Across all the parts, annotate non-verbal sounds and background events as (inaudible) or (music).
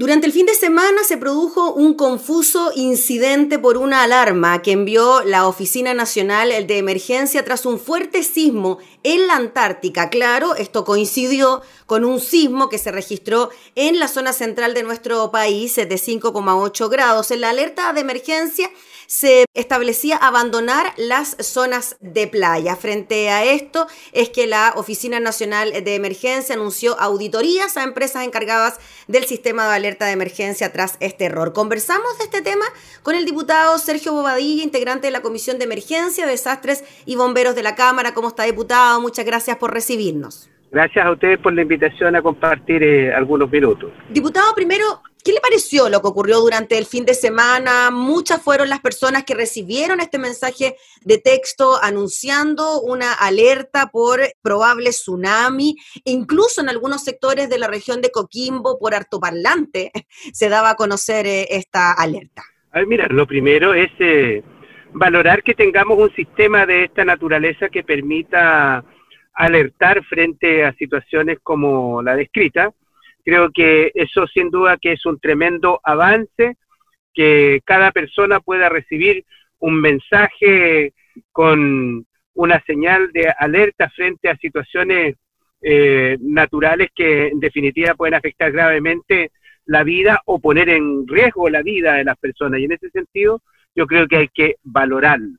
Durante el fin de semana se produjo un confuso incidente por una alarma que envió la Oficina Nacional de Emergencia tras un fuerte sismo en la Antártica. Claro, esto coincidió con un sismo que se registró en la zona central de nuestro país de 5,8 grados. En la alerta de emergencia se establecía abandonar las zonas de playa. Frente a esto es que la Oficina Nacional de Emergencia anunció auditorías a empresas encargadas del sistema de alerta de emergencia tras este error. Conversamos de este tema con el diputado Sergio Bobadilla, integrante de la Comisión de Emergencia, Desastres y Bomberos de la Cámara. ¿Cómo está, diputado? Muchas gracias por recibirnos. Gracias a ustedes por la invitación a compartir eh, algunos minutos. Diputado, primero, ¿qué le pareció lo que ocurrió durante el fin de semana? Muchas fueron las personas que recibieron este mensaje de texto anunciando una alerta por probable tsunami. Incluso en algunos sectores de la región de Coquimbo, por artoparlante, (laughs) se daba a conocer eh, esta alerta. A ver, mira, lo primero es eh, valorar que tengamos un sistema de esta naturaleza que permita alertar frente a situaciones como la descrita. Creo que eso sin duda que es un tremendo avance, que cada persona pueda recibir un mensaje con una señal de alerta frente a situaciones eh, naturales que en definitiva pueden afectar gravemente la vida o poner en riesgo la vida de las personas. Y en ese sentido yo creo que hay que valorarlo.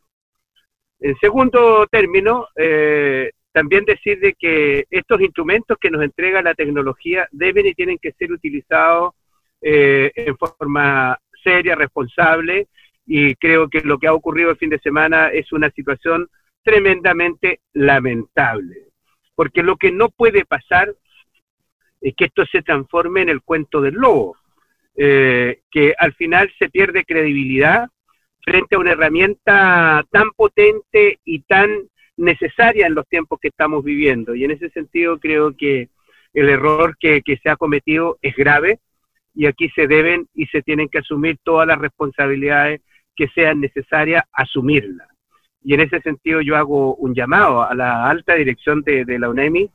En segundo término, eh, también decir de que estos instrumentos que nos entrega la tecnología deben y tienen que ser utilizados eh, en forma seria, responsable, y creo que lo que ha ocurrido el fin de semana es una situación tremendamente lamentable, porque lo que no puede pasar es que esto se transforme en el cuento del lobo, eh, que al final se pierde credibilidad frente a una herramienta tan potente y tan necesaria en los tiempos que estamos viviendo. Y en ese sentido creo que el error que, se ha cometido es grave y aquí se deben y se tienen que asumir todas las responsabilidades que sean necesarias asumirlas. Y en ese sentido yo hago un llamado a la alta dirección de, de la UNEMI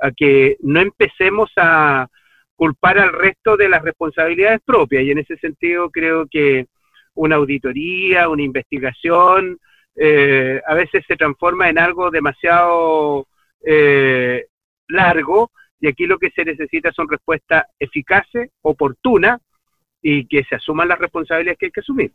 a que no empecemos a culpar al resto de las responsabilidades propias. Y en ese sentido creo que una auditoría, una investigación, eh, a veces se transforma en algo demasiado eh, largo y aquí lo que se necesita son respuestas eficaces, oportunas y que se asuman las responsabilidades que hay que asumir.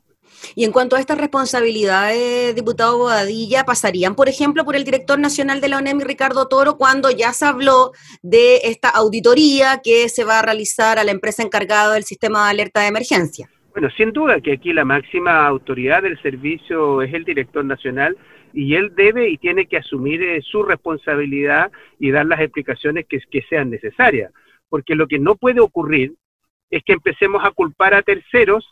Y en cuanto a estas responsabilidades, diputado Boadilla, ¿pasarían, por ejemplo, por el director nacional de la ONEMI, Ricardo Toro, cuando ya se habló de esta auditoría que se va a realizar a la empresa encargada del sistema de alerta de emergencia? Bueno, sin duda que aquí la máxima autoridad del servicio es el director nacional y él debe y tiene que asumir eh, su responsabilidad y dar las explicaciones que, sean necesarias. Porque lo que no puede ocurrir es que empecemos a culpar a terceros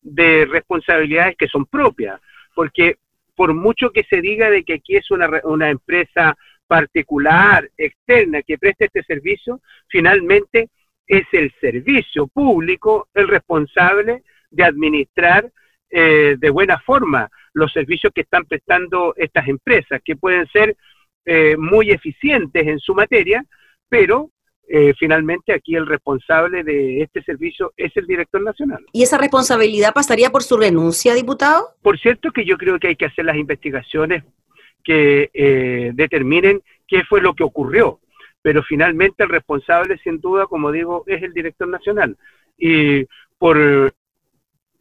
de responsabilidades que son propias. Porque por mucho que se diga de que aquí es una, una empresa particular, externa, que preste este servicio, finalmente es el servicio público el responsable de administrar eh, de buena forma los servicios que están prestando estas empresas, que pueden ser eh, muy eficientes en su materia, pero eh, finalmente aquí el responsable de este servicio es el director nacional. ¿Y esa responsabilidad pasaría por su renuncia, diputado? Por cierto que yo creo que hay que hacer las investigaciones que determinen qué fue lo que ocurrió, pero finalmente el responsable, sin duda, como digo, es el director nacional. Y por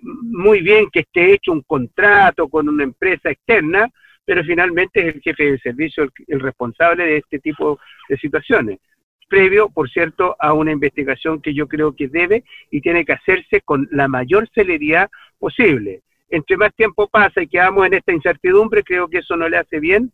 muy bien que esté hecho un contrato con una empresa externa, pero finalmente es el jefe de servicio el, responsable de este tipo de situaciones previo, por cierto, a una investigación que yo creo que debe y tiene que hacerse con la mayor celeridad posible. Entre más tiempo pasa y quedamos en esta incertidumbre, creo que eso no le hace bien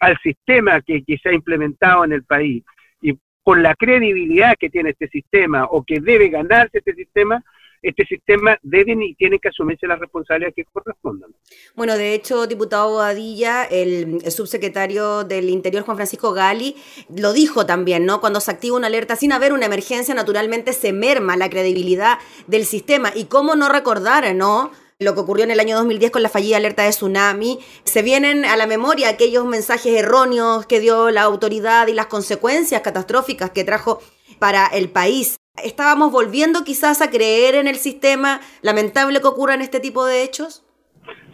al sistema que, que se ha implementado en el país. Y por la credibilidad que tiene este sistema o que debe ganarse este sistema, este sistema deben y tienen que asumirse las responsabilidades que correspondan. Bueno, de hecho, diputado Boadilla, el, subsecretario del Interior, Juan Francisco Gali, lo dijo también, ¿no? Cuando se activa una alerta sin haber una emergencia, naturalmente se merma la credibilidad del sistema. Y cómo no recordar, ¿no? lo que ocurrió en el año 2010 con la fallida alerta de tsunami. Se vienen a la memoria aquellos mensajes erróneos que dio la autoridad y las consecuencias catastróficas que trajo para el país. ¿Estábamos volviendo quizás a creer en el sistema? ¿Lamentable que ocurran este tipo de hechos?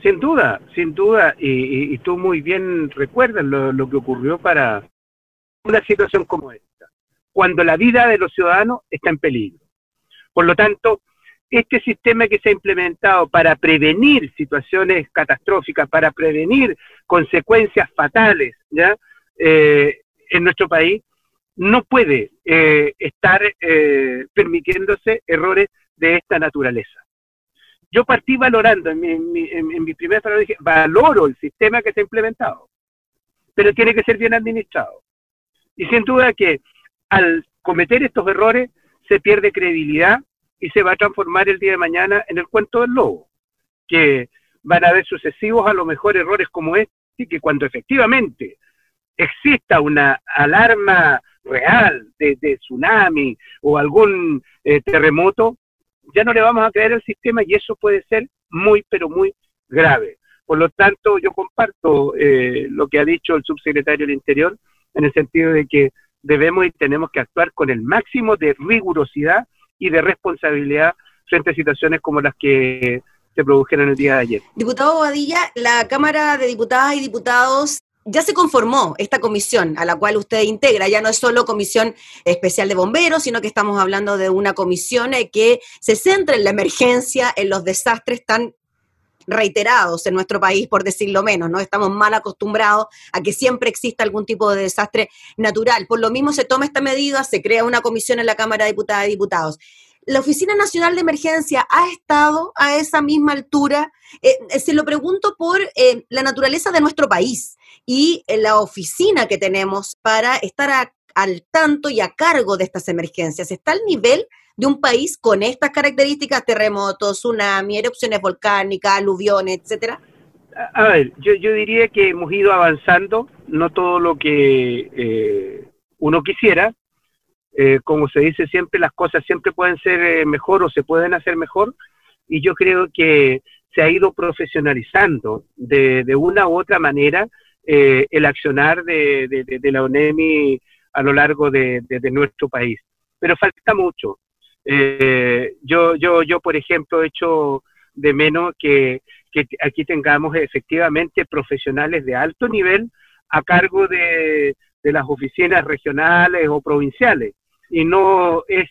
Sin duda, sin duda, y, tú muy bien recuerdas lo, que ocurrió para una situación como esta, cuando la vida de los ciudadanos está en peligro. Por lo tanto, este sistema que se ha implementado para prevenir situaciones catastróficas, para prevenir consecuencias fatales, ¿ya? Eh, en nuestro país, no puede eh, estar eh, permitiéndose errores de esta naturaleza. Yo partí valorando, en mi, en mi, primera palabra dije, valoro el sistema que se ha implementado, pero tiene que ser bien administrado. Y sin duda que al cometer estos errores se pierde credibilidad y se va a transformar el día de mañana en el cuento del lobo, que van a haber sucesivos a lo mejor errores como este, que cuando efectivamente exista una alarma real de, tsunami o algún eh, terremoto, ya no le vamos a creer al sistema y eso puede ser muy, pero muy grave. Por lo tanto, yo comparto eh, lo que ha dicho el subsecretario del Interior en el sentido de que debemos y tenemos que actuar con el máximo de rigurosidad y de responsabilidad frente a situaciones como las que se produjeron el día de ayer. Diputado Bobadilla, la Cámara de Diputadas y Diputados ya se conformó esta comisión a la cual usted integra. Ya no es solo comisión especial de bomberos, sino que estamos hablando de una comisión eh, que se centra en la emergencia, en los desastres tan reiterados en nuestro país, por decirlo menos, ¿no? Estamos mal acostumbrados a que siempre exista algún tipo de desastre natural. Por lo mismo se toma esta medida, se crea una comisión en la Cámara de Diputadas y Diputados. ¿La Oficina Nacional de Emergencia ha estado a esa misma altura? Eh, eh, se lo pregunto por la naturaleza de nuestro país y la oficina que tenemos para estar al tanto y a cargo de estas emergencias. ¿Está al nivel de un país con estas características, terremotos, tsunami, erupciones volcánicas, aluviones, etcétera? A ver, yo, diría que hemos ido avanzando, no todo lo que eh, uno quisiera. Eh, como se dice siempre, las cosas siempre pueden ser eh, mejor o se pueden hacer mejor. Y yo creo que se ha ido profesionalizando de, de una u otra manera eh, el accionar de, la ONEMI a lo largo de, nuestro país. Pero falta mucho. Eh, yo, yo, yo, por ejemplo, he hecho de menos que, aquí tengamos efectivamente profesionales de alto nivel a cargo de, las oficinas regionales o provinciales. Y no es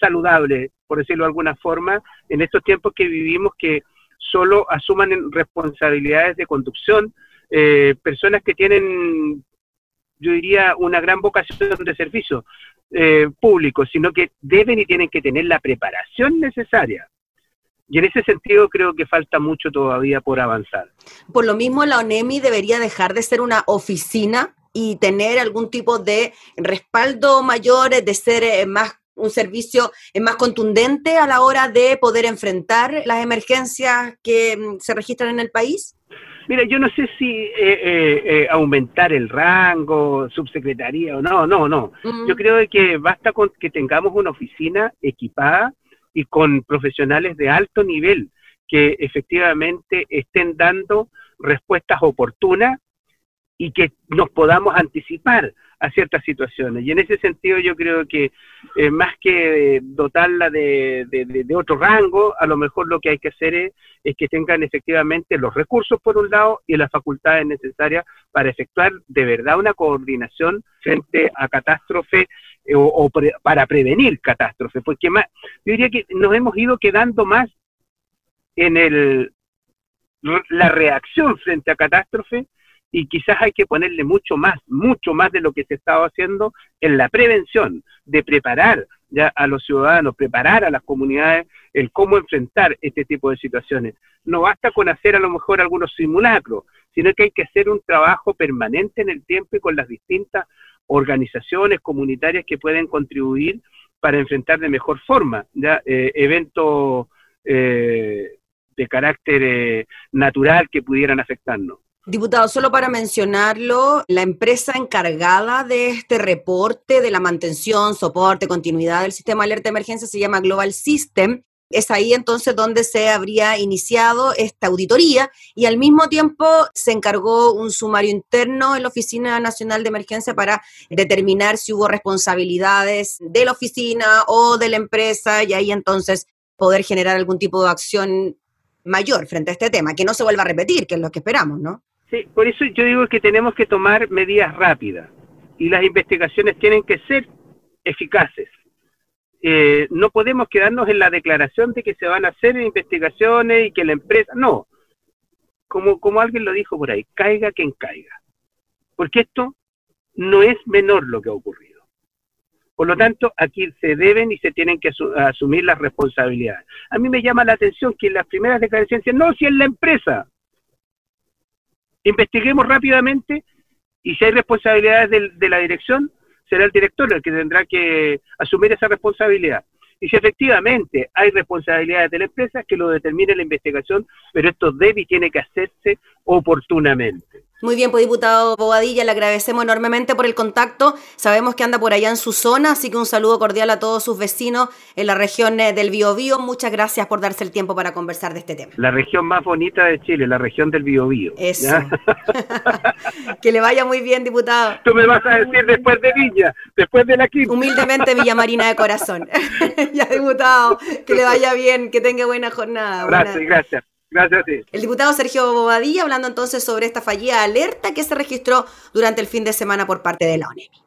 saludable, por decirlo de alguna forma, en estos tiempos que vivimos que solo asuman responsabilidades de conducción eh, personas que tienen, yo diría, una gran vocación de servicio eh, público, sino que deben y tienen que tener la preparación necesaria. Y en ese sentido creo que falta mucho todavía por avanzar. Por lo mismo, la ONEMI debería dejar de ser una oficina y tener algún tipo de respaldo mayor, de ser eh, más un servicio más contundente a la hora de poder enfrentar las emergencias que mm, se registran en el país? Mira, yo no sé si eh, eh, eh, aumentar el rango, subsecretaría o no, no, no. Yo creo que basta con que tengamos una oficina equipada y con profesionales de alto nivel que efectivamente estén dando respuestas oportunas y que nos podamos anticipar a ciertas situaciones. Y en ese sentido yo creo que eh, más que dotarla de, de, otro rango, a lo mejor lo que hay que hacer es, que tengan efectivamente los recursos por un lado y las facultades necesarias para efectuar de verdad una coordinación frente a catástrofe eh, o, para prevenir catástrofe, porque más, yo diría que nos hemos ido quedando más en el la reacción frente a catástrofe y quizás hay que ponerle mucho más, mucho más de lo que se estaba haciendo en la prevención, de preparar ya a los ciudadanos, preparar a las comunidades el cómo enfrentar este tipo de situaciones. No basta con hacer a lo mejor algunos simulacros, sino que hay que hacer un trabajo permanente en el tiempo y con las distintas organizaciones comunitarias que pueden contribuir para enfrentar de mejor forma ya eh, eventos eh, de carácter eh, natural que pudieran afectarnos. Diputado, solo para mencionarlo, la empresa encargada de este reporte de la mantención, soporte, continuidad del sistema de alerta de emergencia se llama Global System Es ahí entonces donde se habría iniciado esta auditoría y al mismo tiempo se encargó un sumario interno en la Oficina Nacional de Emergencia para determinar si hubo responsabilidades de la oficina o de la empresa y ahí entonces poder generar algún tipo de acción mayor frente a este tema, que no se vuelva a repetir, que es lo que esperamos, ¿no? Por eso yo digo que tenemos que tomar medidas rápidas y las investigaciones tienen que ser eficaces. Eh, no podemos quedarnos en la declaración de que se van a hacer investigaciones y que la empresa, no, como, como alguien lo dijo por ahí, caiga quien caiga, porque esto no es menor lo que ha ocurrido. Por lo tanto, aquí se deben y se tienen que asumir las responsabilidades. A mí me llama la atención que en las primeras declaraciones dicen, no, si es la empresa. Investiguemos rápidamente y si hay responsabilidades de, la dirección, será el director el que tendrá que asumir esa responsabilidad. Y si efectivamente hay responsabilidades de la empresa, que lo determine la investigación, pero esto debe y tiene que hacerse oportunamente. Muy bien, pues diputado Bobadilla, le agradecemos enormemente por el contacto. Sabemos que anda por allá en su zona, así que un saludo cordial a todos sus vecinos en la región eh, del Biobío. Muchas gracias por darse el tiempo para conversar de este tema. La región más bonita de Chile, la región del Biobío. Eso. (laughs) que le vaya muy bien, diputado. Tú me vas a decir después de Villa, después de la quinta. Humildemente Villa Marina de corazón. (laughs) ya, diputado, que le vaya bien, que tenga buena jornada. Gracias, gracias. El diputado Sergio Bobadilla hablando entonces sobre esta fallida alerta que se registró durante el fin de semana por parte de la ONEMI.